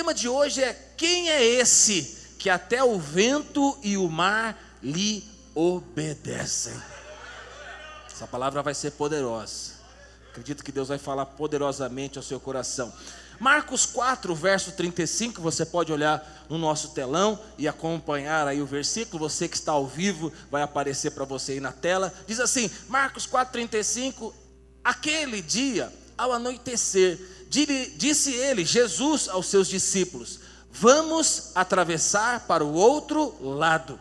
tema de hoje é: quem é esse que até o vento e o mar lhe obedecem? Essa palavra vai ser poderosa. Acredito que Deus vai falar poderosamente ao seu coração. Marcos 4, verso 35, você pode olhar no nosso telão e acompanhar aí o versículo. Você que está ao vivo, vai aparecer para você aí na tela. Diz assim: Marcos 4, 35. Aquele dia, ao anoitecer, disse ele, Jesus, aos seus discípulos: Vamos atravessar para o outro lado.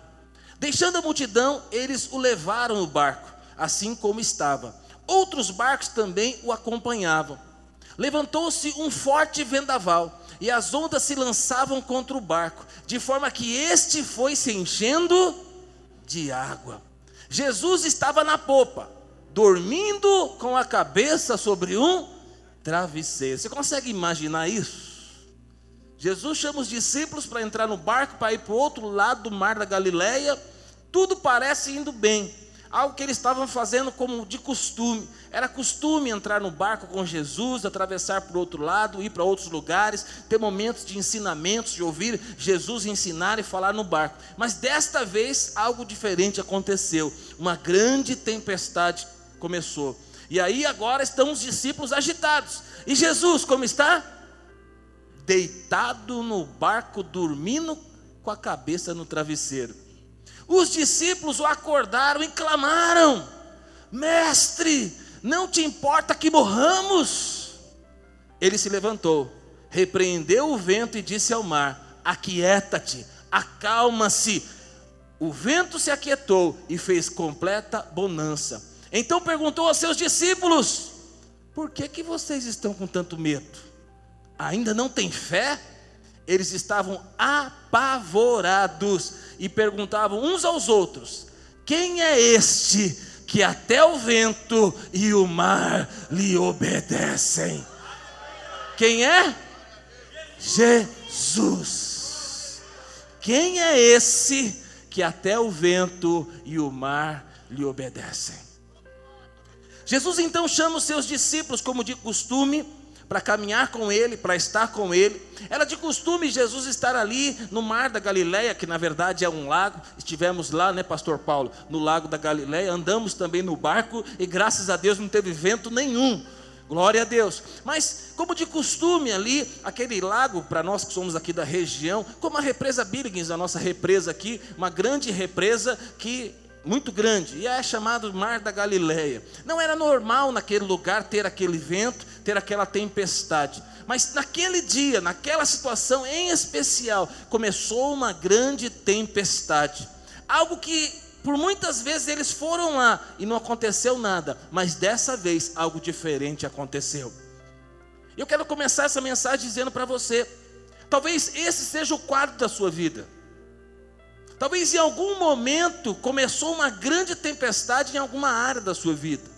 Deixando a multidão, eles o levaram no barco, assim como estava. Outros barcos também o acompanhavam. Levantou-se um forte vendaval, e as ondas se lançavam contra o barco, de forma que este foi se enchendo de água. Jesus estava na popa, dormindo com a cabeça sobre um travesseiro. Você consegue imaginar isso? Jesus chama os discípulos para entrar no barco para ir para o outro lado do mar da Galileia. Tudo parece indo bem algo que eles estavam fazendo como de costume. Era costume entrar no barco com Jesus, atravessar para o outro lado, ir para outros lugares, ter momentos de ensinamentos, de ouvir Jesus ensinar e falar no barco. Mas desta vez algo diferente aconteceu. Uma grande tempestade começou. E aí agora estão os discípulos agitados. E Jesus, como está? Deitado no barco, dormindo com a cabeça no travesseiro. Os discípulos o acordaram e clamaram: Mestre, não te importa que morramos? Ele se levantou, repreendeu o vento e disse ao mar: Aquieta-te, acalma-se. O vento se aquietou e fez completa bonança. Então perguntou aos seus discípulos: Por que, que vocês estão com tanto medo? Ainda não têm fé? Eles estavam apavorados e perguntavam uns aos outros: Quem é este que até o vento e o mar lhe obedecem? Quem é? Jesus. Quem é esse que até o vento e o mar lhe obedecem? Jesus então chama os seus discípulos, como de costume, para caminhar com ele, para estar com ele. Era de costume Jesus estar ali no mar da Galileia, que na verdade é um lago. Estivemos lá, né, pastor Paulo, no lago da Galileia, andamos também no barco e graças a Deus não teve vento nenhum. Glória a Deus. Mas, como de costume ali, aquele lago, para nós que somos aqui da região, como a represa Birgens, a nossa represa aqui, uma grande represa que muito grande, e é chamado Mar da Galileia. Não era normal naquele lugar ter aquele vento, ter aquela tempestade. Mas naquele dia, naquela situação em especial, começou uma grande tempestade. Algo que por muitas vezes eles foram lá e não aconteceu nada, mas dessa vez algo diferente aconteceu. Eu quero começar essa mensagem dizendo para você: talvez esse seja o quadro da sua vida. Talvez em algum momento começou uma grande tempestade em alguma área da sua vida.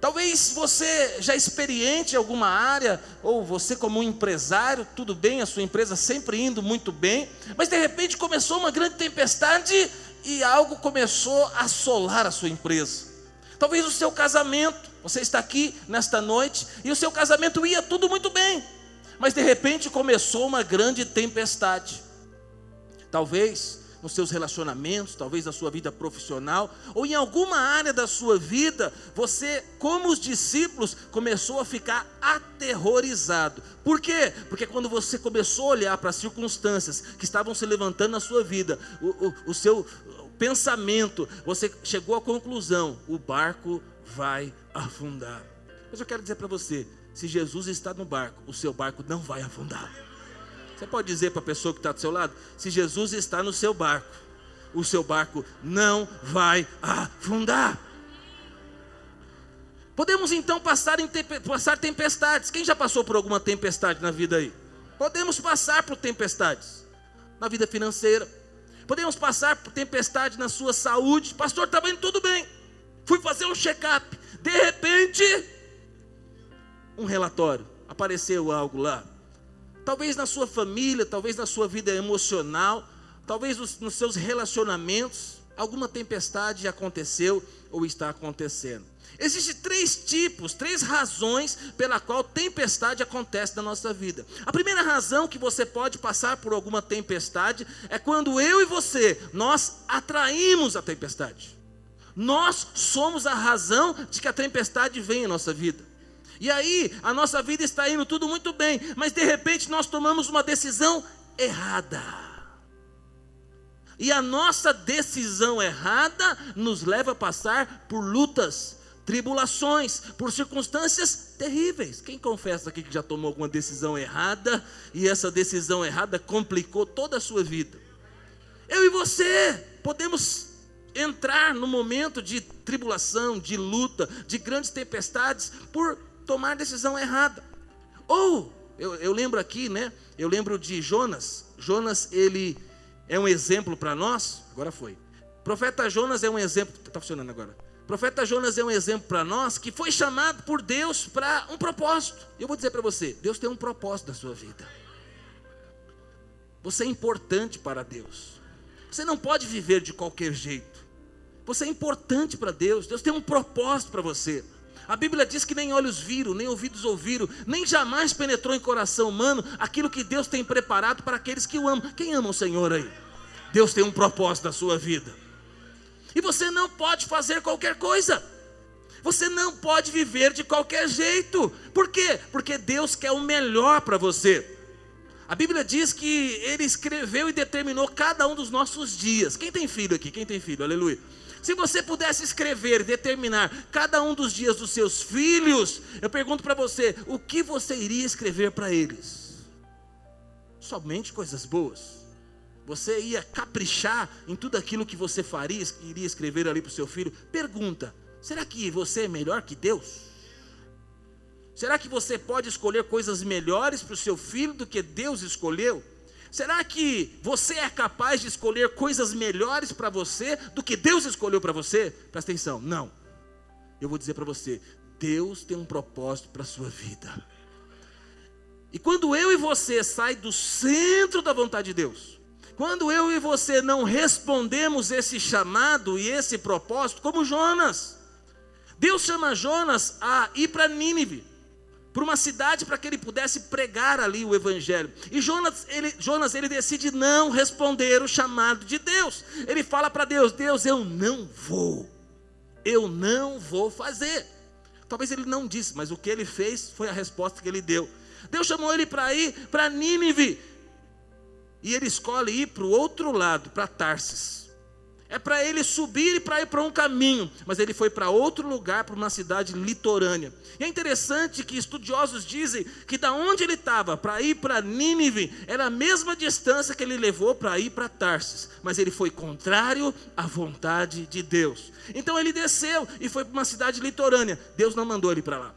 Talvez você já experiente em alguma área, ou você como um empresário, tudo bem, a sua empresa sempre indo muito bem, mas de repente começou uma grande tempestade e algo começou a assolar a sua empresa. Talvez o seu casamento, você está aqui nesta noite e o seu casamento ia tudo muito bem, mas de repente começou uma grande tempestade. Talvez nos seus relacionamentos, talvez na sua vida profissional, ou em alguma área da sua vida, você, como os discípulos, começou a ficar aterrorizado. Por quê? Porque quando você começou a olhar para as circunstâncias que estavam se levantando na sua vida, o, o, o seu pensamento, você chegou à conclusão: o barco vai afundar. Mas eu quero dizer para você: se Jesus está no barco, o seu barco não vai afundar. Você pode dizer para a pessoa que está do seu lado: se Jesus está no seu barco, o seu barco não vai afundar. Podemos então passar, passar tempestades. Quem já passou por alguma tempestade na vida aí? Podemos passar por tempestades na vida financeira. Podemos passar por tempestade na sua saúde. Pastor, estava indo tudo bem. Fui fazer um check-up. De repente, um relatório. Apareceu algo lá. Talvez na sua família, talvez na sua vida emocional, talvez nos, seus relacionamentos. alguma tempestade aconteceu ou está acontecendo. Existem três tipos, três razões pela qual tempestade acontece na nossa vida. A primeira razão que você pode passar por alguma tempestade é quando eu e você, nós atraímos a tempestade. Nós somos a razão de que a tempestade vem em nossa vida. E aí, a nossa vida está indo tudo muito bem, mas de repente nós tomamos uma decisão errada. E a nossa decisão errada nos leva a passar por lutas, tribulações, por circunstâncias terríveis. Quem confessa aqui que já tomou alguma decisão errada e essa decisão errada complicou toda a sua vida? Eu e você podemos entrar no momento de tribulação, de luta, de grandes tempestades por tomar decisão errada. Ou, eu, eu lembro aqui, né? Eu lembro de Jonas. Jonas, ele é um exemplo para nós. Agora foi. Profeta Jonas é um exemplo. Está funcionando agora. Profeta Jonas é um exemplo para nós que foi chamado por Deus para um propósito. Eu vou dizer para você: Deus tem um propósito na sua vida. Você é importante para Deus. Você não pode viver de qualquer jeito. Você é importante para Deus. Deus tem um propósito para você. A Bíblia diz que nem olhos viram, nem ouvidos ouviram, nem jamais penetrou em coração humano aquilo que Deus tem preparado para aqueles que o amam. Quem ama o Senhor aí? Deus tem um propósito na sua vida. E você não pode fazer qualquer coisa. Você não pode viver de qualquer jeito. Por quê? Porque Deus quer o melhor para você. A Bíblia diz que Ele escreveu e determinou cada um dos nossos dias. Quem tem filho aqui? Quem tem filho? Aleluia. Se você pudesse escrever, determinar cada um dos dias dos seus filhos, eu pergunto para você, o que você iria escrever para eles? Somente coisas boas. Você ia caprichar em tudo aquilo que você faria, iria escrever ali para o seu filho. Pergunta: será que você é melhor que Deus? Será que você pode escolher coisas melhores para o seu filho do que Deus escolheu? Será que você é capaz de escolher coisas melhores para você do que Deus escolheu para você? Presta atenção, não. Eu vou dizer para você: Deus tem um propósito para a sua vida. E quando eu e você sai do centro da vontade de Deus, quando eu e você não respondemos esse chamado e esse propósito, como Jonas, Deus chama Jonas a ir para Nínive para uma cidade para que ele pudesse pregar ali o evangelho. E Jonas ele, Jonas, ele decide não responder o chamado de Deus. Ele fala para Deus: Deus, eu não vou. Eu não vou fazer. Talvez ele não disse, mas o que ele fez foi a resposta que ele deu. Deus chamou ele para ir para Nínive. E ele escolhe ir para o outro lado, para Tarsis é para ele subir e para ir para um caminho, mas ele foi para outro lugar, para uma cidade litorânea. E é interessante que estudiosos dizem que da onde ele estava para ir para Nínive era a mesma distância que ele levou para ir para Tarsis, mas ele foi contrário à vontade de Deus. Então ele desceu e foi para uma cidade litorânea. Deus não mandou ele para lá.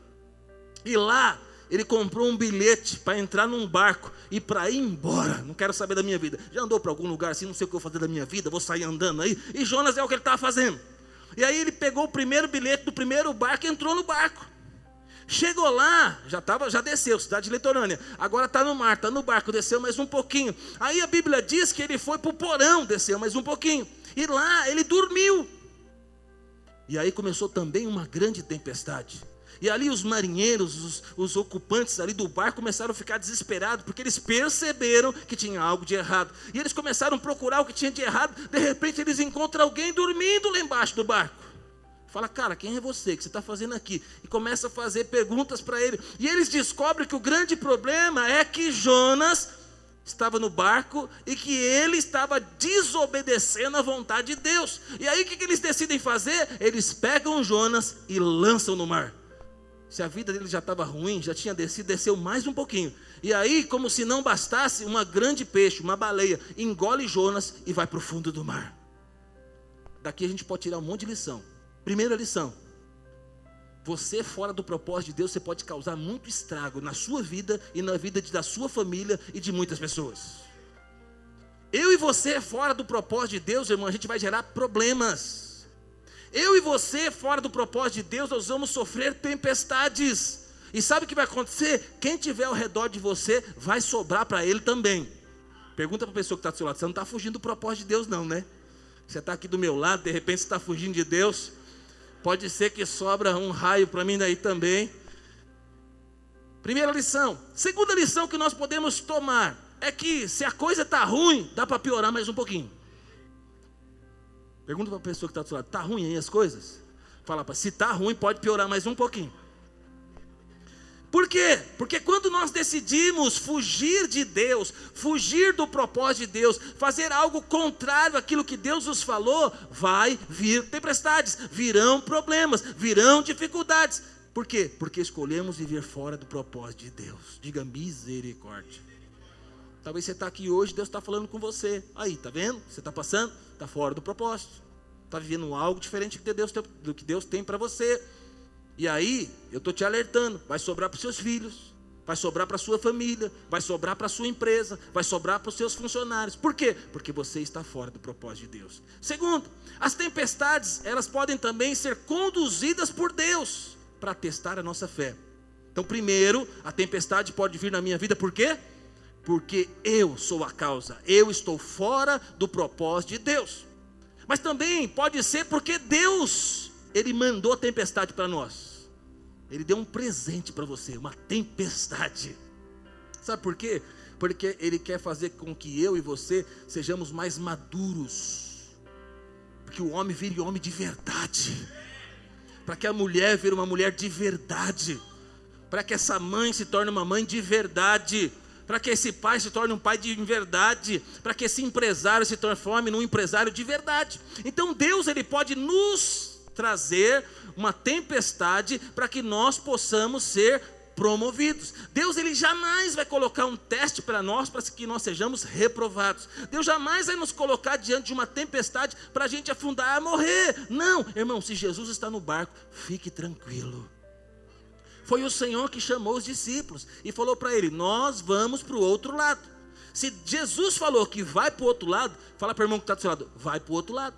E lá ele comprou um bilhete para entrar num barco e para ir embora. Não quero saber da minha vida. Já andou para algum lugar assim, não sei o que eu vou fazer da minha vida, vou sair andando aí. E Jonas é o que ele estava fazendo. E aí ele pegou o primeiro bilhete do primeiro barco e entrou no barco. Chegou lá, já tava, já desceu, cidade litorânea. Agora está no mar, está no barco, desceu mais um pouquinho. Aí a Bíblia diz que ele foi para o porão, desceu mais um pouquinho. E lá ele dormiu. E aí começou também uma grande tempestade. E ali os marinheiros, os, os, ocupantes ali do bar começaram a ficar desesperados, porque eles perceberam que tinha algo de errado. E eles começaram a procurar o que tinha de errado. De repente eles encontram alguém dormindo lá embaixo do barco. Fala, cara, quem é você? O que você está fazendo aqui? E começa a fazer perguntas para ele. E eles descobrem que o grande problema é que Jonas estava no barco e que ele estava desobedecendo à vontade de Deus. E aí o que eles decidem fazer? Eles pegam Jonas e lançam no mar. Se a vida dele já estava ruim, já tinha descido, desceu mais um pouquinho. E aí, como se não bastasse, uma grande peixe, uma baleia, engole Jonas e vai para o fundo do mar. Daqui a gente pode tirar um monte de lição. Primeira lição: você fora do propósito de Deus, você pode causar muito estrago na sua vida e na vida da sua família e de muitas pessoas. Eu e você fora do propósito de Deus, irmão, a gente vai gerar problemas. Eu e você, fora do propósito de Deus, nós vamos sofrer tempestades. E sabe o que vai acontecer? Quem tiver ao redor de você vai sobrar para ele também. Pergunta para a pessoa que está do seu lado: você não está fugindo do propósito de Deus, não, né? Você está aqui do meu lado, de repente você está fugindo de Deus. Pode ser que sobra um raio para mim daí também. Primeira lição. Segunda lição que nós podemos tomar é que se a coisa está ruim, dá para piorar mais um pouquinho. Pergunta para a pessoa que está do seu lado: está ruim aí as coisas? Fala para se está ruim, pode piorar mais um pouquinho. Por quê? Porque quando nós decidimos fugir de Deus, fugir do propósito de Deus, fazer algo contrário àquilo que Deus nos falou, vai vir tempestades, virão problemas, virão dificuldades. Por quê? Porque escolhemos viver fora do propósito de Deus. Diga misericórdia. Talvez você está aqui hoje, Deus está falando com você. Aí, tá vendo? Você está passando, está fora do propósito. Está vivendo algo diferente do que Deus, tem para você. E aí, eu estou te alertando: vai sobrar para os seus filhos, vai sobrar para a sua família, vai sobrar para a sua empresa, vai sobrar para os seus funcionários. Por quê? Porque você está fora do propósito de Deus. Segundo, as tempestades, elas podem também ser conduzidas por Deus para testar a nossa fé. Então, primeiro, a tempestade pode vir na minha vida, por quê? Porque eu sou a causa, eu estou fora do propósito de Deus. Mas também pode ser porque Deus ele mandou a tempestade para nós. Ele deu um presente para você, uma tempestade. Sabe por quê? Porque Ele quer fazer com que eu e você sejamos mais maduros. Porque o homem vire homem de verdade. Para que a mulher vire uma mulher de verdade. Para que essa mãe se torne uma mãe de verdade para que esse pai se torne um pai de verdade, para que esse empresário se transforme num empresário de verdade. Então Deus ele pode nos trazer uma tempestade para que nós possamos ser promovidos. Deus ele jamais vai colocar um teste para nós para que nós sejamos reprovados. Deus jamais vai nos colocar diante de uma tempestade para a gente afundar e morrer. Não, irmão, se Jesus está no barco, fique tranquilo. Foi o Senhor que chamou os discípulos e falou para ele: Nós vamos para o outro lado. Se Jesus falou que vai para o outro lado, fala para o irmão que está do seu lado: Vai para o outro lado.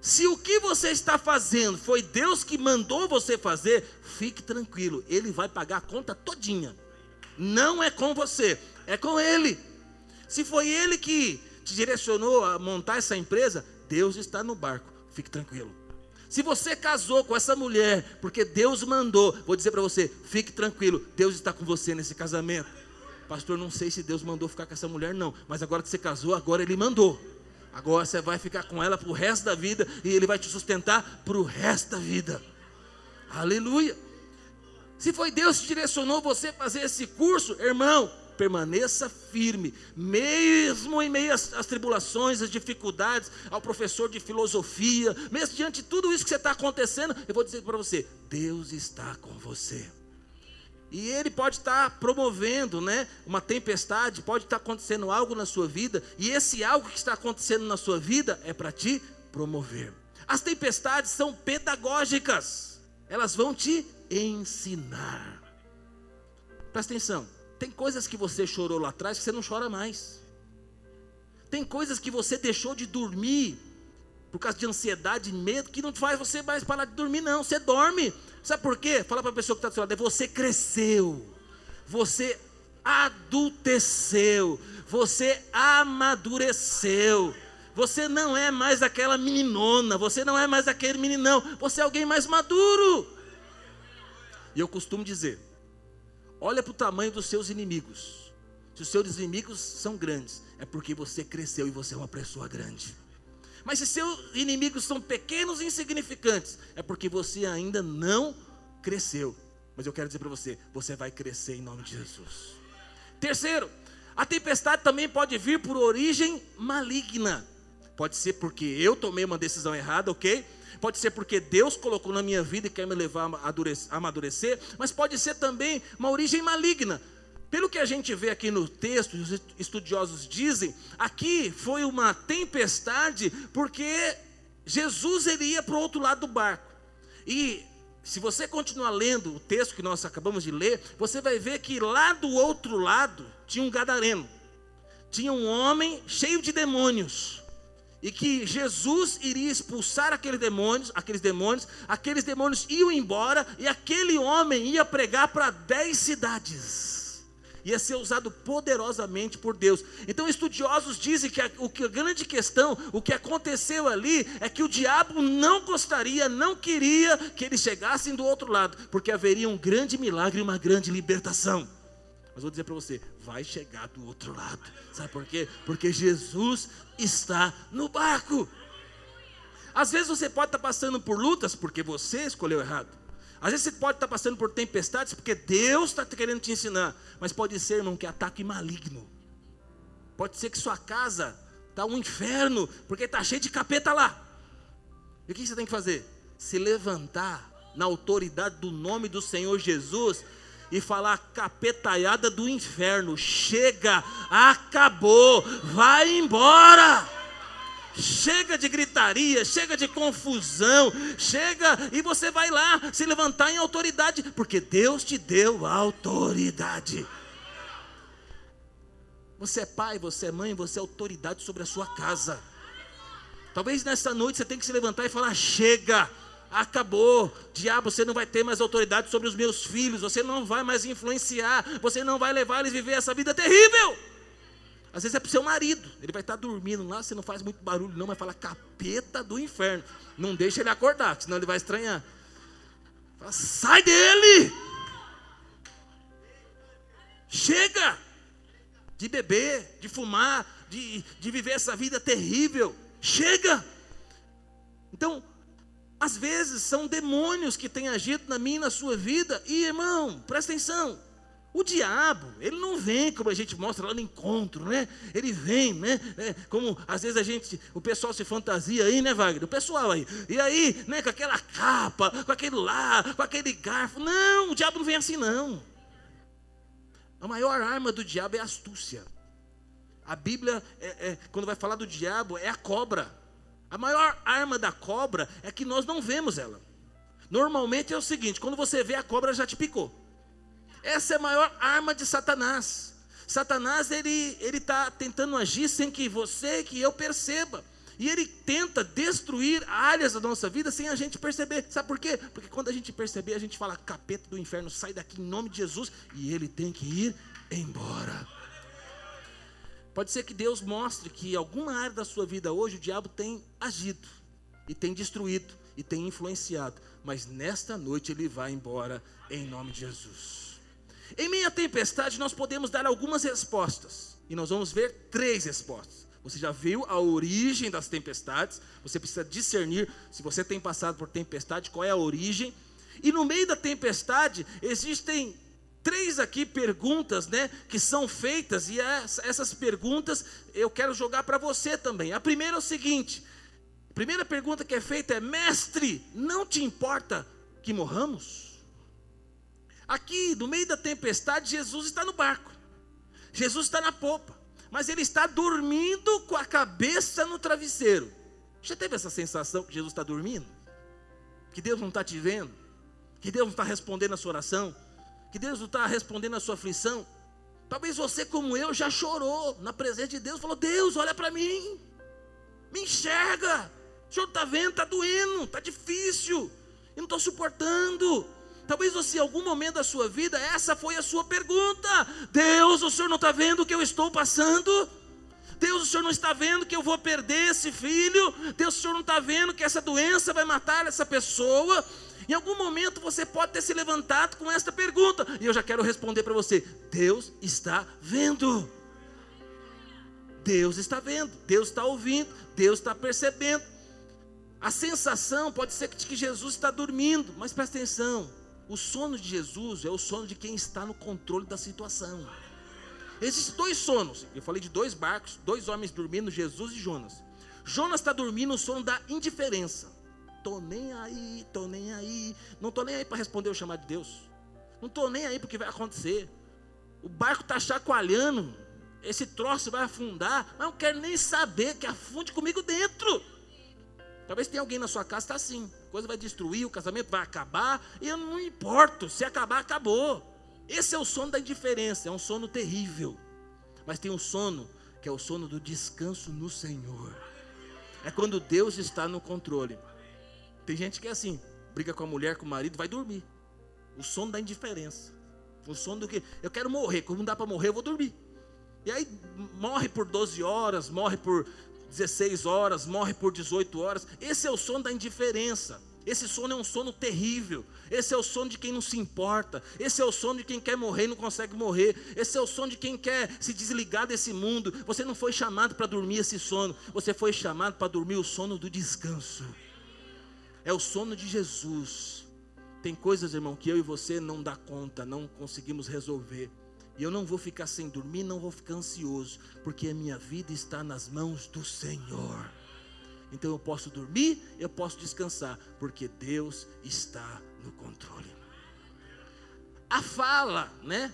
Se o que você está fazendo foi Deus que mandou você fazer, fique tranquilo, Ele vai pagar a conta todinha. Não é com você, é com Ele. Se foi Ele que te direcionou a montar essa empresa, Deus está no barco, fique tranquilo. Se você casou com essa mulher, porque Deus mandou, vou dizer para você, fique tranquilo, Deus está com você nesse casamento. Pastor, não sei se Deus mandou ficar com essa mulher, não, mas agora que você casou, agora Ele mandou. Agora você vai ficar com ela para o resto da vida e Ele vai te sustentar para o resto da vida. Aleluia. Se foi Deus que direcionou você a fazer esse curso, irmão, permaneça firme, mesmo em meio às, às, tribulações, às dificuldades, ao professor de filosofia, mesmo diante de tudo isso que está acontecendo, eu vou dizer para você: Deus está com você. E ele pode estar promovendo, né, uma tempestade, pode estar acontecendo algo na sua vida, e esse algo que está acontecendo na sua vida é para te promover. As tempestades são pedagógicas. Elas vão te ensinar. Presta atenção. Tem coisas que você chorou lá atrás que você não chora mais. Tem coisas que você deixou de dormir por causa de ansiedade, medo, que não faz você mais parar de dormir, não. Você dorme. Sabe por quê? Fala para a pessoa que está do seu lado: é você cresceu, você adulteceu, você amadureceu. Você não é mais aquela meninona, você não é mais aquele meninão, você é alguém mais maduro. E eu costumo dizer: olha para o tamanho dos seus inimigos. Se os seus inimigos são grandes, é porque você cresceu e você é uma pessoa grande. Mas se seus inimigos são pequenos e insignificantes, é porque você ainda não cresceu. Mas eu quero dizer para você, você vai crescer em nome de Jesus. Terceiro, a tempestade também pode vir por origem maligna. Pode ser porque eu tomei uma decisão errada, ok? Pode ser porque Deus colocou na minha vida e quer me levar a amadurecer, mas pode ser também uma origem maligna. Pelo que a gente vê aqui no texto, os estudiosos dizem, aqui foi uma tempestade porque Jesus iria para o outro lado do barco. E se você continuar lendo o texto que nós acabamos de ler, você vai ver que lá do outro lado tinha um gadareno. Tinha um homem cheio de demônios. E que Jesus iria expulsar aqueles demônios, aqueles demônios, aqueles demônios iam embora e aquele homem ia pregar para dez cidades. ia ser usado poderosamente por Deus. Então, estudiosos dizem que a, o que a grande questão, o que aconteceu ali, é que o diabo não gostaria, não queria que eles chegassem do outro lado, porque haveria um grande milagre e uma grande libertação. Mas vou dizer para você, vai chegar do outro lado. Sabe por quê? Porque Jesus está no barco. Às vezes você pode estar passando por lutas porque você escolheu errado. Às vezes você pode estar passando por tempestades porque Deus está querendo te ensinar. Mas pode ser, irmão, que é ataque maligno. Pode ser que sua casa está um inferno porque está cheio de capeta lá. E o que você tem que fazer? Se levantar na autoridade do nome do Senhor Jesus e falar capetaiada do inferno. Chega, acabou, vai embora. Chega de gritaria, chega de confusão, chega e você vai lá se levantar em autoridade, porque Deus te deu autoridade. Você é pai, você é mãe, você é autoridade sobre a sua casa. Talvez nessa noite você tenha que se levantar e falar: chega, acabou, diabo, você não vai ter mais autoridade sobre os meus filhos, você não vai mais influenciar, você não vai levar eles a viver essa vida terrível. Às vezes é para o seu marido, ele vai estar dormindo lá, você não faz muito barulho, não, vai falar capeta do inferno. Não deixa ele acordar, senão ele vai estranhar. Fala, Sai dele! Chega de beber, de fumar, de, de viver essa vida terrível. Chega! Então, às vezes são demônios que têm agido na minha e na sua vida, e irmão, presta atenção. O diabo, ele não vem como a gente mostra lá no encontro, né? Ele vem, né? É, como às vezes a gente, o pessoal se fantasia aí, né, Wagner? O pessoal aí. E aí, né, com aquela capa, com aquele lá, com aquele garfo. Não, o diabo não vem assim, não. A maior arma do diabo é a astúcia. A Bíblia, é, é, quando vai falar do diabo, é a cobra. A maior arma da cobra é que nós não vemos ela. Normalmente é o seguinte: quando você vê a cobra, já te picou. Essa é a maior arma de Satanás. Satanás ele ele está tentando agir sem que você, que eu perceba. E ele tenta destruir áreas da nossa vida sem a gente perceber. Sabe por quê? Porque quando a gente perceber, a gente fala: capeta do inferno, sai daqui em nome de Jesus. E ele tem que ir embora. Pode ser que Deus mostre que alguma área da sua vida hoje o diabo tem agido, e tem destruído, e tem influenciado. Mas nesta noite ele vai embora em nome de Jesus. Em meio à tempestade, nós podemos dar algumas respostas. E nós vamos ver três respostas. Você já viu a origem das tempestades. Você precisa discernir se você tem passado por tempestade, qual é a origem. E no meio da tempestade, existem três aqui perguntas, né, que são feitas e essas perguntas eu quero jogar para você também. A primeira é o seguinte: a primeira pergunta que é feita é: Mestre, não te importa que morramos? Aqui, no meio da tempestade, Jesus está no barco. Jesus está na popa. Mas ele está dormindo com a cabeça no travesseiro. Já teve essa sensação que Jesus está dormindo? Que Deus não está te vendo? Que Deus não está respondendo a sua oração? Que Deus está respondendo a sua aflição? Talvez você, como eu, já chorou na presença de Deus, falou: Deus, olha para mim, me enxerga. O Senhor está vendo, está doendo, está difícil, eu não estou suportando. Talvez você, em algum momento da sua vida, essa foi a sua pergunta: Deus, o Senhor não está vendo o que eu estou passando? Deus, o Senhor não está vendo que eu vou perder esse filho? Deus, o Senhor não está vendo que essa doença vai matar essa pessoa? Em algum momento você pode ter se levantado com esta pergunta, e eu já quero responder para você: Deus está vendo. Deus está vendo, Deus está ouvindo, Deus está percebendo. A sensação pode ser que Jesus está dormindo, mas presta atenção, o sono de Jesus é o sono de quem está no controle da situação. Existem dois sonos. Eu falei de dois barcos, dois homens dormindo, Jesus e Jonas. Jonas está dormindo o sono da indiferença. Tô nem aí, tô nem aí. Não tô nem aí para responder o chamado de Deus. Não tô nem aí para o que vai acontecer. O barco está chacoalhando. Esse troço vai afundar. Mas não quero nem saber que afunde comigo dentro. Talvez tenha alguém na sua casa que está assim. A coisa vai destruir, o casamento vai acabar. E eu não importo. Se acabar, acabou. Esse é o sono da indiferença. É um sono terrível. Mas tem um sono que é o sono do descanso no Senhor. É quando Deus está no controle. Tem gente que é assim, briga com a mulher, com o marido, vai dormir. O sono da indiferença. O sono do que eu quero morrer, como não dá para morrer, eu vou dormir. E aí morre por 12 horas, morre por 16 horas, morre por 18 horas. Esse é o sono da indiferença. Esse sono é um sono terrível. Esse é o sono de quem não se importa. Esse é o sono de quem quer morrer e não consegue morrer. Esse é o sono de quem quer se desligar desse mundo. Você não foi chamado para dormir esse sono. Você foi chamado para dormir o sono do descanso. É o sono de Jesus. Tem coisas, irmão, que eu e você não dá conta, não conseguimos resolver. E eu não vou ficar sem dormir, não vou ficar ansioso, porque a minha vida está nas mãos do Senhor. Então eu posso dormir, eu posso descansar, porque Deus está no controle. A fala, né?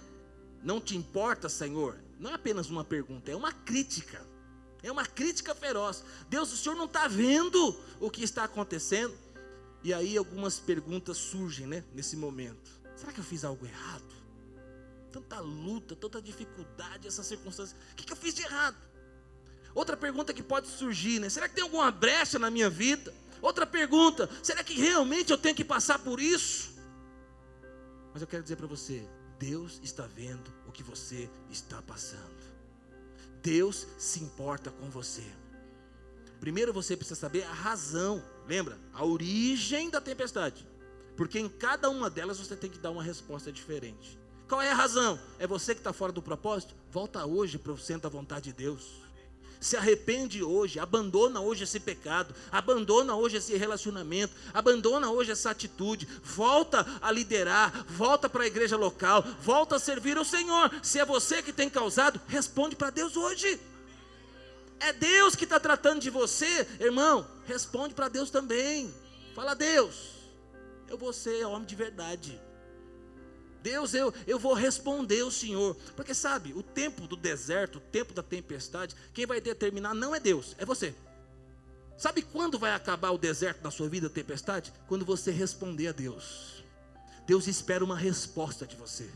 Não te importa, Senhor? Não é apenas uma pergunta, é uma crítica. É uma crítica feroz. Deus, o Senhor não está vendo o que está acontecendo? E aí algumas perguntas surgem, né? Nesse momento. Será que eu fiz algo errado? Tanta luta, tanta dificuldade, essa circunstância. O que, que eu fiz de errado? Outra pergunta que pode surgir, né? Será que tem alguma brecha na minha vida? Outra pergunta: será que realmente eu tenho que passar por isso? Mas eu quero dizer para você: Deus está vendo o que você está passando. Deus se importa com você. Primeiro você precisa saber a razão, lembra? A origem da tempestade. Porque em cada uma delas você tem que dar uma resposta diferente. Qual é a razão? É você que está fora do propósito? Volta hoje para o centro da vontade de Deus se arrepende hoje, abandona hoje esse pecado, abandona hoje esse relacionamento, abandona hoje essa atitude, volta a liderar, volta para a igreja local, volta a servir ao Senhor. Se é você que tem causado, responde para Deus hoje. É Deus que está tratando de você, irmão. Responde para Deus também. Fala, Deus, eu vou ser homem de verdade. Deus, eu, eu vou responder o Senhor. Porque sabe, o tempo do deserto, o tempo da tempestade, quem vai determinar não é Deus, é você. Sabe quando vai acabar o deserto na sua vida, a tempestade? Quando você responder a Deus. Deus espera uma resposta de você.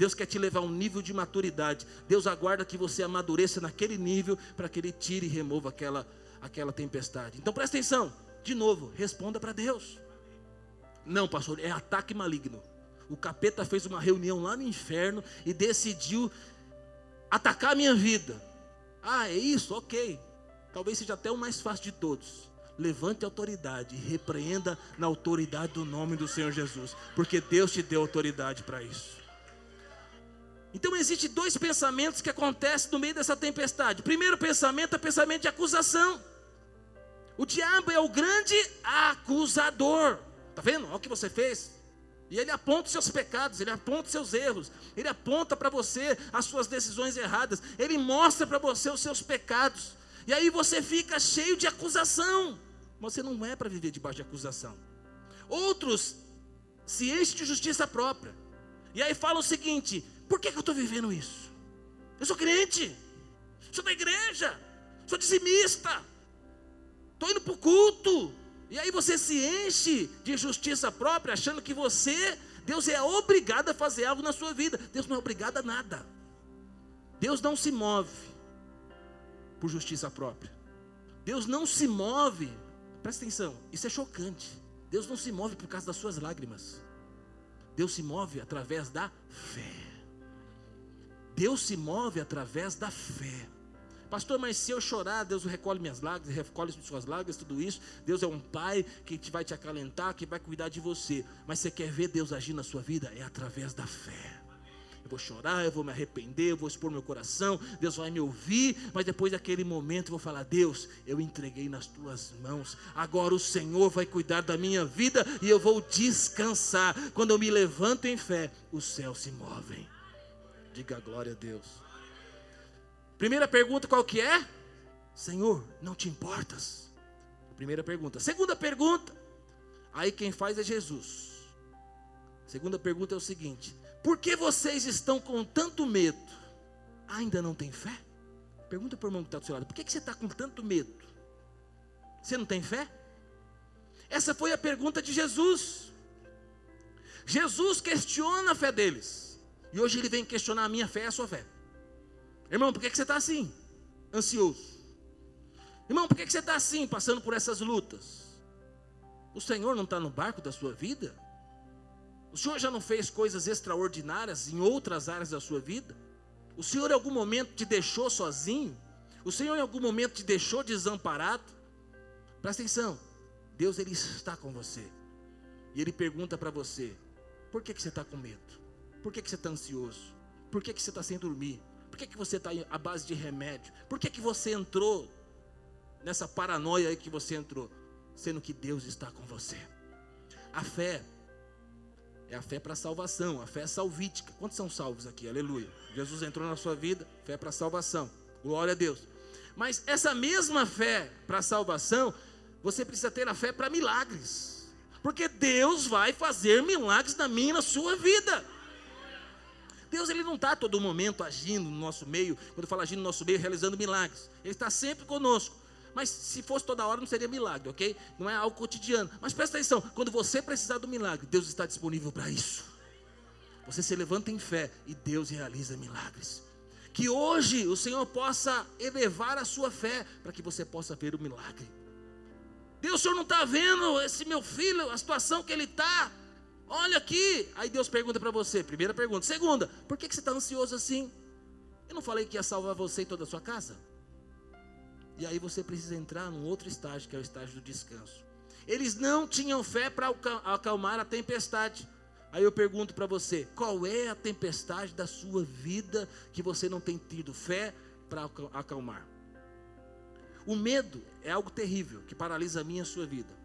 Deus quer te levar a um nível de maturidade. Deus aguarda que você amadureça naquele nível para que Ele tire e remova aquela, aquela tempestade. Então presta atenção. De novo, responda para Deus. Não, pastor, é ataque maligno o capeta fez uma reunião lá no inferno e decidiu atacar a minha vida. Ah, é isso? Ok. Talvez seja até o mais fácil de todos. Levante a autoridade e repreenda na autoridade do nome do Senhor Jesus, porque Deus te deu autoridade para isso. Então existem dois pensamentos que acontecem no meio dessa tempestade. Primeiro pensamento é o pensamento de acusação. O diabo é o grande acusador. Tá vendo? Olha o que você fez. E ele aponta os seus pecados, ele aponta os seus erros, ele aponta para você as suas decisões erradas, ele mostra para você os seus pecados. E aí você fica cheio de acusação. Você não é para viver debaixo de acusação. Outros se enchem de justiça própria. E aí falam o seguinte: por que, que eu estou vivendo isso? Eu sou crente, sou da igreja, sou dizimista, estou indo para o culto, e aí você se enche de justiça própria, achando que você, Deus é obrigado a fazer algo na sua vida. Deus não é obrigado a nada. Deus não se move por justiça própria. Deus não se move, presta atenção, isso é chocante. Deus não se move por causa das suas lágrimas. Deus se move através da fé. Deus se move através da fé. Pastor, mas se eu chorar, Deus recolhe minhas lágrimas, recolhe suas lágrimas, tudo isso. Deus é um pai que te vai te acalentar, que vai cuidar de você. Mas você quer ver Deus agir na sua vida? É através da fé. Eu vou chorar, eu vou me arrepender, eu vou expor meu coração, Deus vai me ouvir, mas depois daquele momento eu vou falar: Deus, eu entreguei nas tuas mãos, agora o Senhor vai cuidar da minha vida e eu vou descansar. Quando eu me levanto em fé, os céus se movem. Diga glória a Deus. Primeira pergunta qual que é? Senhor, não te importas? Primeira pergunta. Segunda pergunta. Aí quem faz é Jesus. Segunda pergunta é o seguinte: Por que vocês estão com tanto medo? Ainda não tem fé? Pergunta para o irmão que está do seu lado: Por que, que você está com tanto medo? Você não tem fé? Essa foi a pergunta de Jesus. Jesus questiona a fé deles. E hoje ele vem questionar a minha fé e a sua fé. Irmão, por que, que você está assim? Ansioso. Irmão, por que, que você está assim, passando por essas lutas? O Senhor não está no barco da sua vida? O Senhor já não fez coisas extraordinárias em outras áreas da sua vida? O Senhor em algum momento te deixou sozinho? O Senhor em algum momento te deixou desamparado? Presta atenção. Deus ele está com você. E ele pergunta para você: por que, que você está com medo? Por que, que você está ansioso? Por que, que você está sem dormir? Por que, que você está à base de remédio? Por que, que você entrou nessa paranoia aí que você entrou? Sendo que Deus está com você. A fé é a fé para salvação, a fé é salvítica. Quantos são salvos aqui? Aleluia. Jesus entrou na sua vida, fé para salvação. Glória a Deus. Mas essa mesma fé para salvação, você precisa ter a fé para milagres. Porque Deus vai fazer milagres na minha e na sua vida. Deus ele não está todo momento agindo no nosso meio, quando fala agindo no nosso meio, realizando milagres. Ele está sempre conosco. Mas se fosse toda hora não seria milagre, ok? Não é algo cotidiano. Mas presta atenção, quando você precisar do milagre, Deus está disponível para isso. Você se levanta em fé e Deus realiza milagres. Que hoje o Senhor possa elevar a sua fé para que você possa ver o milagre. Deus, o Senhor não está vendo esse meu filho, a situação que ele está. Olha aqui. Aí Deus pergunta para você: primeira pergunta. Segunda, por que, que você está ansioso assim? Eu não falei que ia salvar você e toda a sua casa? E aí você precisa entrar num outro estágio, que é o estágio do descanso. Eles não tinham fé para acalmar a tempestade. Aí eu pergunto para você: qual é a tempestade da sua vida que você não tem tido fé para acalmar? O medo é algo terrível que paralisa a minha e a sua vida.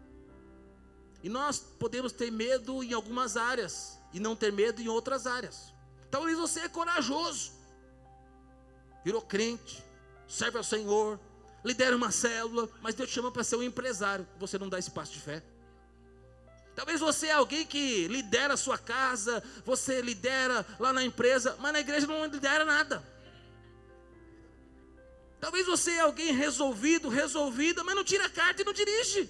E nós podemos ter medo em algumas áreas e não ter medo em outras áreas. Talvez você é corajoso, virou crente, serve ao Senhor, lidera uma célula, mas Deus te chama para ser um empresário. Você não dá esse passo de fé. Talvez você é alguém que lidera a sua casa, você lidera lá na empresa, mas na igreja não lidera nada. Talvez você é alguém resolvido, resolvida, mas não tira a carta e não dirige.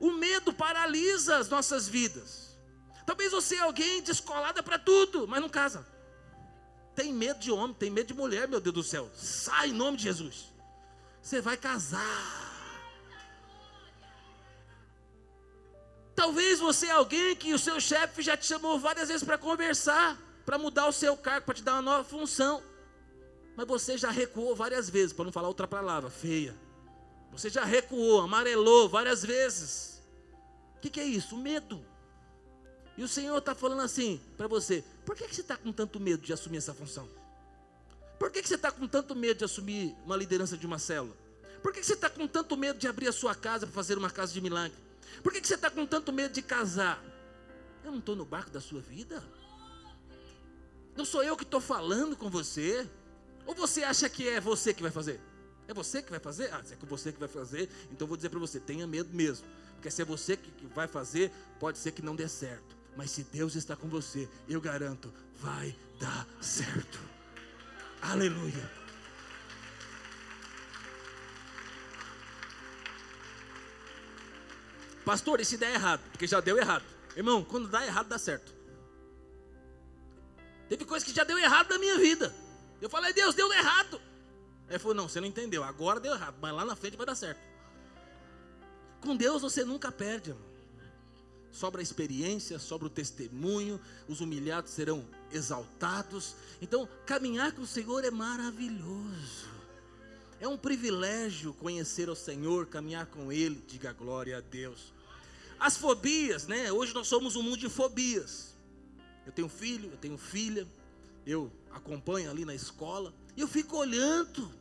O medo paralisa as nossas vidas. Talvez você é alguém descolada para tudo, mas não casa. Tem medo de homem, tem medo de mulher, meu Deus do céu. Sai em nome de Jesus. Você vai casar. Talvez você é alguém que o seu chefe já te chamou várias vezes para conversar, para mudar o seu cargo, para te dar uma nova função. Mas você já recuou várias vezes, para não falar outra palavra, feia. Você já recuou, amarelou várias vezes. O que, que, é isso? Medo. E o Senhor está falando assim para você: por que, que você está com tanto medo de assumir essa função? Por que, que você está com tanto medo de assumir uma liderança de uma célula? Por que, que você está com tanto medo de abrir a sua casa para fazer uma casa de milagre? Por que, que você está com tanto medo de casar? Eu não estou no barco da sua vida? Não sou eu que estou falando com você? Ou você acha que é você que vai fazer? É você que vai fazer? Ah, se é você que vai fazer, então vou dizer para você: tenha medo mesmo. Porque se é você que vai fazer, pode ser que não dê certo. Mas se Deus está com você, eu garanto, vai dar certo. Aleluia. Pastor, e se der errado? Porque já deu errado. Irmão, quando dá errado, dá certo. Teve coisa que já deu errado na minha vida. Eu falei, Deus, deu errado. Ele falou: Não, você não entendeu. Agora deu errado, mas lá na frente vai dar certo. Com Deus você nunca perde, irmão. Sobra a experiência, sobra o testemunho, os humilhados serão exaltados. Então, caminhar com o Senhor é maravilhoso. É um privilégio conhecer o Senhor, caminhar com Ele, diga glória a Deus. As fobias, né? Hoje nós somos um mundo de fobias. Eu tenho filho, eu tenho filha, eu acompanho ali na escola, e eu fico olhando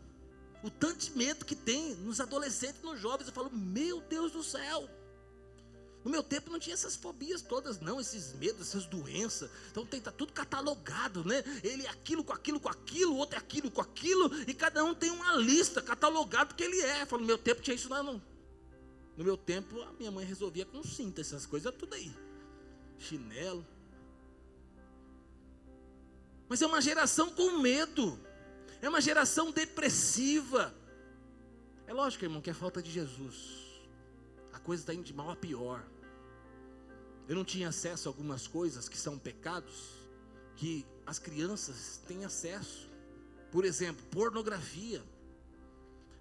o tanto de medo que tem nos adolescentes, nos jovens. Eu falo, meu Deus do céu. No meu tempo não tinha essas fobias todas, não, esses medos, essas doenças. Então tem tá tudo catalogado, né? Ele é aquilo com aquilo com aquilo, outro é aquilo com aquilo, e cada um tem uma lista catalogado que ele é. Eu falo, no meu tempo tinha isso lá não. No meu tempo a minha mãe resolvia com cinta essas coisas tudo aí. Chinelo. Mas é uma geração com medo. É uma geração depressiva. É lógico, irmão, que é falta de Jesus. A coisa está indo de mal a pior. Eu não tinha acesso a algumas coisas que são pecados que as crianças têm acesso. Por exemplo, pornografia.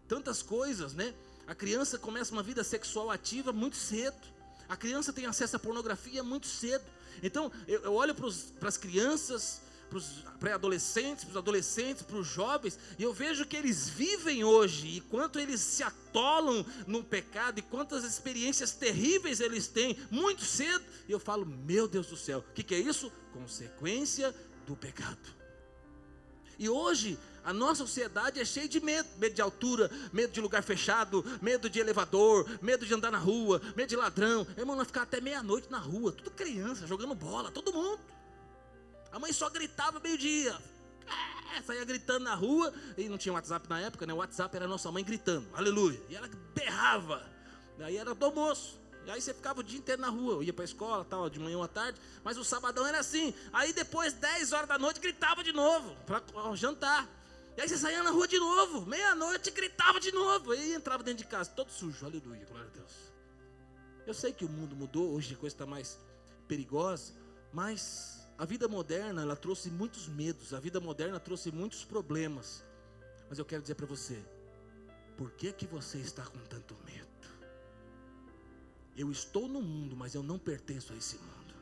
Tantas coisas, né? A criança começa uma vida sexual ativa muito cedo. A criança tem acesso à pornografia muito cedo. Então, eu, eu olho para as crianças, para os pré-adolescentes, para os adolescentes, para os jovens, e eu vejo que eles vivem hoje, e quanto eles se atolam no pecado, e quantas experiências terríveis eles têm muito cedo, e eu falo, meu Deus do céu, o que, que é isso? Consequência do pecado. E hoje a nossa sociedade é cheia de medo: medo de altura, medo de lugar fechado, medo de elevador, medo de andar na rua, medo de ladrão. Irmão, nós ficar até meia-noite na rua, tudo criança, jogando bola, todo mundo. A mãe só gritava meio-dia. É, saía gritando na rua, e não tinha WhatsApp na época, né? O WhatsApp era nossa mãe gritando, aleluia. E ela berrava. Daí era do almoço. E aí você ficava o dia inteiro na rua, eu ia para a escola, tal, de manhã ou à tarde, mas o sabadão era assim. Aí depois, 10 horas da noite, gritava de novo, para jantar. E aí você saía na rua de novo, meia-noite, gritava de novo. Aí entrava dentro de casa, todo sujo, aleluia, glória a Deus. Eu sei que o mundo mudou, hoje a coisa está mais perigosa, mas a vida moderna, ela trouxe muitos medos, a vida moderna trouxe muitos problemas. Mas eu quero dizer para você, por que que você está com tanto medo? Eu estou no mundo, mas eu não pertenço a esse mundo.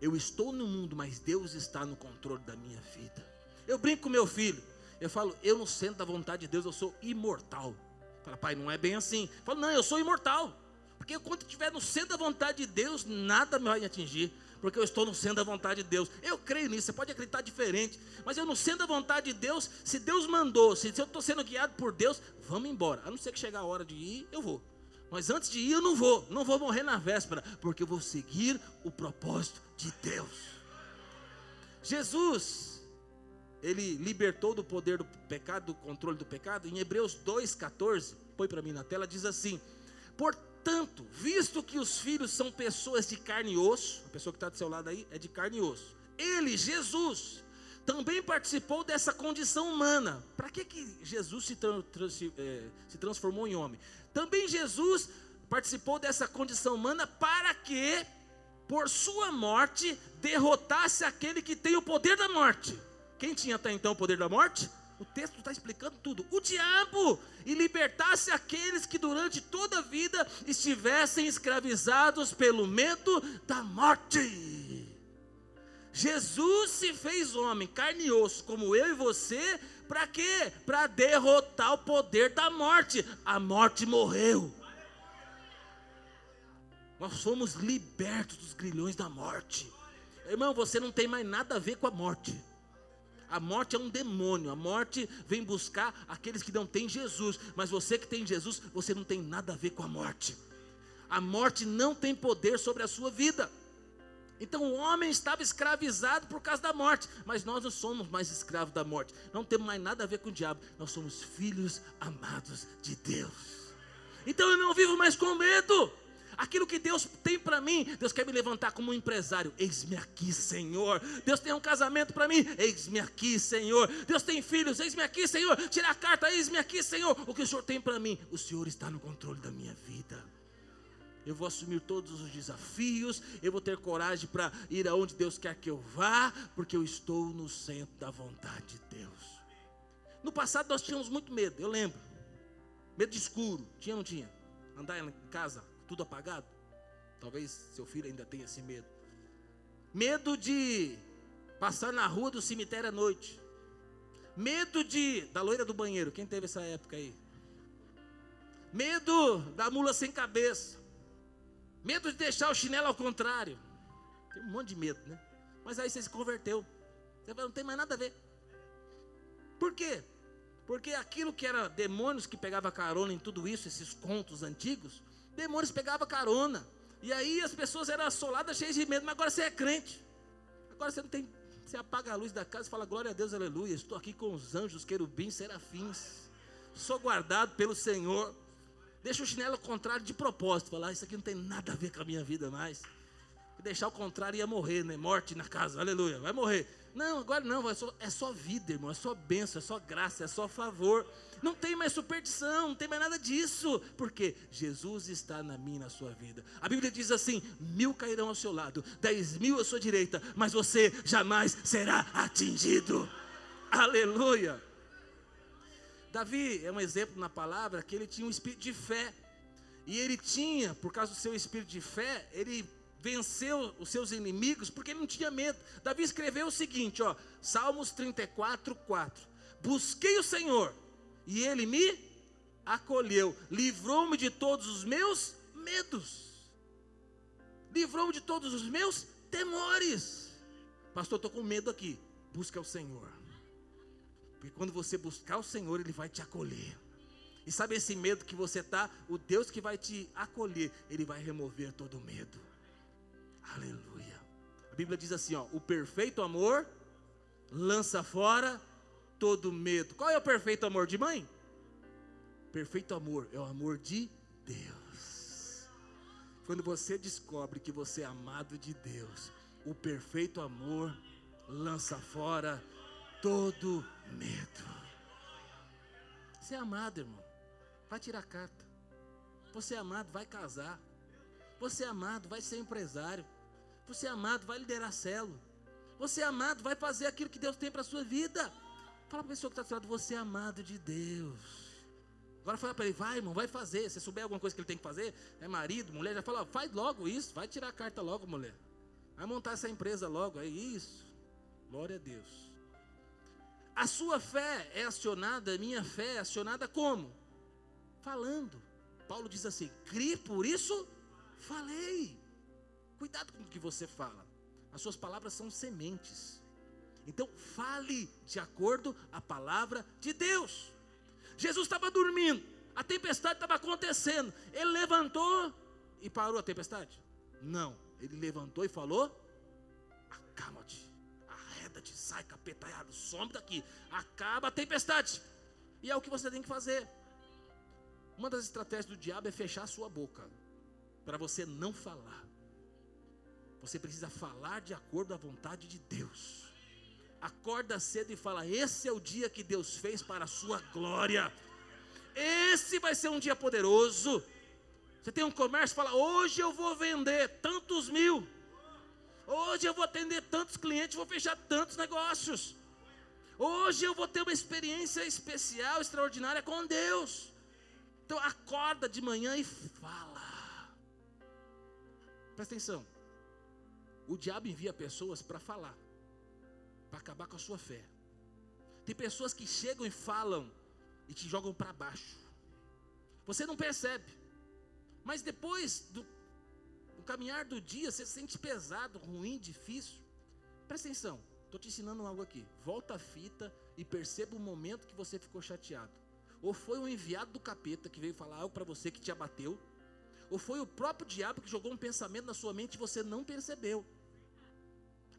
Eu estou no mundo, mas Deus está no controle da minha vida. Eu brinco com meu filho. Eu falo, eu não sento da vontade de Deus, eu sou imortal. Fala, pai, não é bem assim. Eu falo, não, eu sou imortal. Porque quando estiver no centro da vontade de Deus, nada me vai atingir. Porque eu estou no centro da vontade de Deus. Eu creio nisso, você pode acreditar diferente. Mas eu no centro da vontade de Deus, se Deus mandou, se eu estou sendo guiado por Deus, vamos embora. A não ser que chegar a hora de ir, eu vou. Mas antes de ir, eu não vou, não vou morrer na véspera, porque eu vou seguir o propósito de Deus. Jesus, ele libertou do poder do pecado, do controle do pecado, em Hebreus 2,14, põe para mim na tela, diz assim: Portanto, visto que os filhos são pessoas de carne e osso, a pessoa que está do seu lado aí é de carne e osso, ele, Jesus, também participou dessa condição humana. Para que, que Jesus se, tra se, é, se transformou em homem? Também Jesus participou dessa condição humana para que, por sua morte, derrotasse aquele que tem o poder da morte. Quem tinha até então o poder da morte? O texto está explicando tudo. O diabo e libertasse aqueles que durante toda a vida estivessem escravizados pelo medo da morte. Jesus se fez homem, carne e osso, como eu e você, para quê? Para derrotar o poder da morte. A morte morreu. Nós somos libertos dos grilhões da morte. Irmão, você não tem mais nada a ver com a morte. A morte é um demônio. A morte vem buscar aqueles que não têm Jesus. Mas você que tem Jesus, você não tem nada a ver com a morte. A morte não tem poder sobre a sua vida. Então o homem estava escravizado por causa da morte, mas nós não somos mais escravos da morte, não temos mais nada a ver com o diabo, nós somos filhos amados de Deus. Então eu não vivo mais com medo. Aquilo que Deus tem para mim, Deus quer me levantar como um empresário. Eis-me aqui, Senhor. Deus tem um casamento para mim. Eis-me aqui, Senhor. Deus tem filhos. Eis-me aqui, Senhor. Tira a carta. Eis-me aqui, Senhor. O que o Senhor tem para mim? O Senhor está no controle da minha vida eu vou assumir todos os desafios, eu vou ter coragem para ir aonde Deus quer que eu vá, porque eu estou no centro da vontade de Deus. No passado nós tínhamos muito medo, eu lembro. Medo de escuro, tinha ou não tinha? Andar em casa, tudo apagado. Talvez seu filho ainda tenha esse medo. Medo de passar na rua do cemitério à noite. Medo de da loira do banheiro. Quem teve essa época aí? Medo da mula sem cabeça. Medo de deixar o chinelo ao contrário. Tem um monte de medo, né? Mas aí você se converteu. Você não tem mais nada a ver. Por quê? Porque aquilo que era demônios que pegava carona em tudo isso, esses contos antigos, demônios pegavam carona. E aí as pessoas eram assoladas, cheias de medo, mas agora você é crente. Agora você não tem. Você apaga a luz da casa e fala, glória a Deus, aleluia. Estou aqui com os anjos, querubins, serafins. Sou guardado pelo Senhor. Deixa o chinelo ao contrário de propósito. Falar, ah, isso aqui não tem nada a ver com a minha vida mais. deixar o contrário ia morrer, né? Morte na casa, aleluia, vai morrer. Não, agora não, é só, é só vida, irmão, é só bênção, é só graça, é só favor. Não tem mais superstição, não tem mais nada disso. Porque Jesus está na minha na sua vida. A Bíblia diz assim: mil cairão ao seu lado, dez mil à sua direita, mas você jamais será atingido. Aleluia. Davi é um exemplo na palavra que ele tinha um espírito de fé. E ele tinha, por causa do seu espírito de fé, ele venceu os seus inimigos porque ele não tinha medo. Davi escreveu o seguinte, ó, Salmos 34, 4. Busquei o Senhor e ele me acolheu, livrou-me de todos os meus medos, livrou-me de todos os meus temores. Pastor, estou com medo aqui. Busca o Senhor, porque quando você buscar o Senhor, Ele vai te acolher. E sabe esse medo que você está? O Deus que vai te acolher, Ele vai remover todo o medo. Aleluia. A Bíblia diz assim: ó, o perfeito amor lança fora todo medo. Qual é o perfeito amor de mãe? Perfeito amor é o amor de Deus. Quando você descobre que você é amado de Deus, o perfeito amor lança fora todo medo. Você é amado, irmão. Vai tirar carta. Você é amado, vai casar. Você é amado, vai ser empresário. Você é amado, vai liderar célula. Você é amado, vai fazer aquilo que Deus tem para a sua vida. Fala para a pessoa que está do você é amado de Deus. Agora fala para ele, vai irmão, vai fazer. Se souber alguma coisa que ele tem que fazer, é marido, mulher, já fala, faz logo isso, vai tirar a carta logo, mulher. Vai montar essa empresa logo, é isso. Glória a Deus. A sua fé é acionada, a minha fé é acionada como? Falando. Paulo diz assim: crie, por isso falei. Cuidado com o que você fala. As suas palavras são sementes. Então fale de acordo a palavra de Deus. Jesus estava dormindo, a tempestade estava acontecendo. Ele levantou e parou a tempestade? Não, ele levantou e falou: Acalma-te, arreda-te, sai capetaiado, some daqui, acaba a tempestade. E é o que você tem que fazer. Uma das estratégias do diabo é fechar a sua boca, para você não falar. Você precisa falar de acordo à vontade de Deus acorda cedo e fala: Esse é o dia que Deus fez para a sua glória. Esse vai ser um dia poderoso. Você tem um comércio, fala: Hoje eu vou vender tantos mil. Hoje eu vou atender tantos clientes, vou fechar tantos negócios. Hoje eu vou ter uma experiência especial, extraordinária com Deus. Então acorda de manhã e fala. Presta atenção. O diabo envia pessoas para falar para acabar com a sua fé. Tem pessoas que chegam e falam e te jogam para baixo. Você não percebe, mas depois do, do, caminhar do dia, você se sente pesado, ruim, difícil. Presta atenção, estou te ensinando algo aqui. Volta a fita e perceba o momento que você ficou chateado. Ou foi um enviado do capeta que veio falar algo para você que te abateu, ou foi o próprio diabo que jogou um pensamento na sua mente e você não percebeu.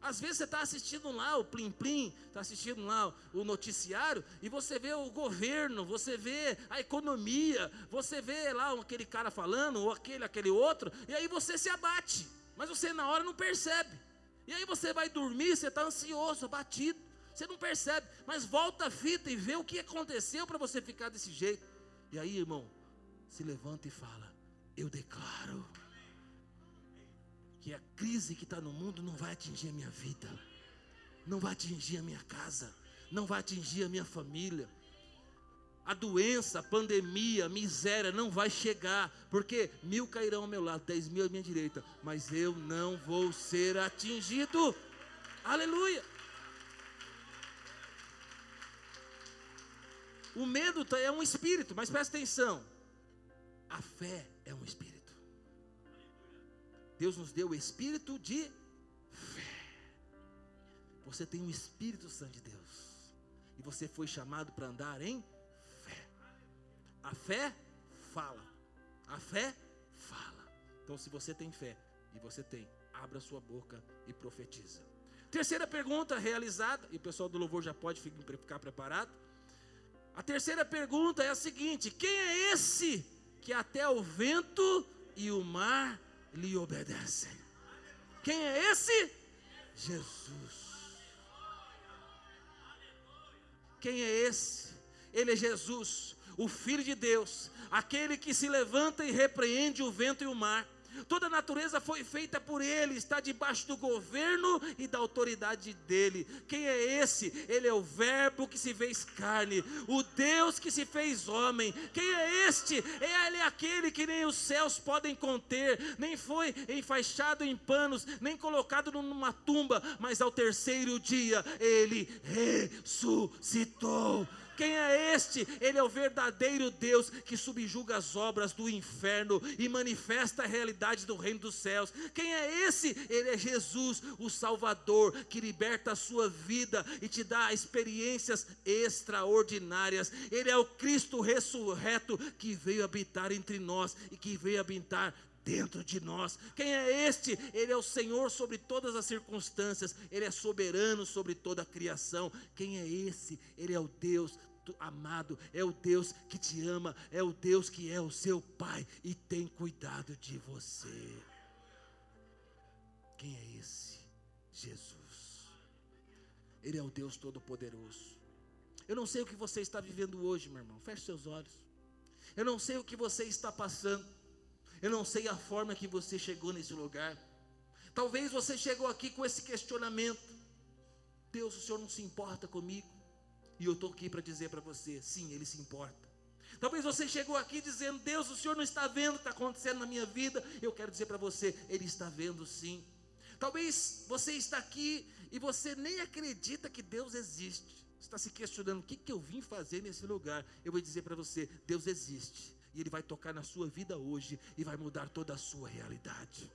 Às vezes você está assistindo lá o Plim Plim, está assistindo lá o noticiário, e você vê o governo, você vê a economia, você vê lá aquele cara falando, ou aquele, aquele outro, e aí você se abate, mas você na hora não percebe. E aí você vai dormir, você está ansioso, abatido, você não percebe, mas volta a fita e vê o que aconteceu para você ficar desse jeito. E aí, irmão, se levanta e fala: Eu declaro que a crise que está no mundo não vai atingir a minha vida, não vai atingir a minha casa, não vai atingir a minha família. A doença, a pandemia, a miséria não vai chegar, porque mil cairão ao meu lado, dez mil à minha direita, mas eu não vou ser atingido. Aleluia! O medo tá, é um espírito, mas presta atenção: a fé é um espírito. Deus nos deu o espírito de fé. Você tem o Espírito Santo de Deus. E você foi chamado para andar em fé. A fé fala. A fé fala. Então, se você tem fé, e você tem, abra sua boca e profetiza. Terceira pergunta realizada, e o pessoal do louvor já pode ficar preparado. A terceira pergunta é a seguinte: quem é esse que até o vento e o mar lhe obedecem. Quem é esse? Jesus. Quem é esse? Ele é Jesus, o Filho de Deus, aquele que se levanta e repreende o vento e o mar. Toda a natureza foi feita por Ele, está debaixo do governo e da autoridade dele. Quem é esse? Ele é o Verbo que se fez carne, o Deus que se fez homem. Quem é este? Ele é aquele que nem os céus podem conter, nem foi enfaixado em panos, nem colocado numa tumba, mas ao terceiro dia ele ressuscitou. Quem é este? Ele é o verdadeiro Deus que subjuga as obras do inferno e manifesta a realidade do reino dos céus. Quem é esse? Ele é Jesus, o Salvador, que liberta a sua vida e te dá experiências extraordinárias. Ele é o Cristo ressurreto que veio habitar entre nós e que veio habitar dentro de nós. Quem é este? Ele é o Senhor sobre todas as circunstâncias, ele é soberano sobre toda a criação. Quem é esse? Ele é o Deus amado, é o Deus que te ama, é o Deus que é o seu Pai e tem cuidado de você. Quem é esse? Jesus. Ele é o Deus Todo-Poderoso. Eu não sei o que você está vivendo hoje, meu irmão. Feche seus olhos. Eu não sei o que você está passando. Eu não sei a forma que você chegou nesse lugar. Talvez você chegou aqui com esse questionamento: Deus, o Senhor não se importa comigo? E eu estou aqui para dizer para você: sim, Ele se importa. Talvez você chegou aqui dizendo: Deus, o Senhor não está vendo o que está acontecendo na minha vida. Eu quero dizer para você: Ele está vendo sim. Talvez você está aqui e você nem acredita que Deus existe. Você está se questionando: o que, que eu vim fazer nesse lugar? Eu vou dizer para você: Deus existe. E Ele vai tocar na sua vida hoje e vai mudar toda a sua realidade.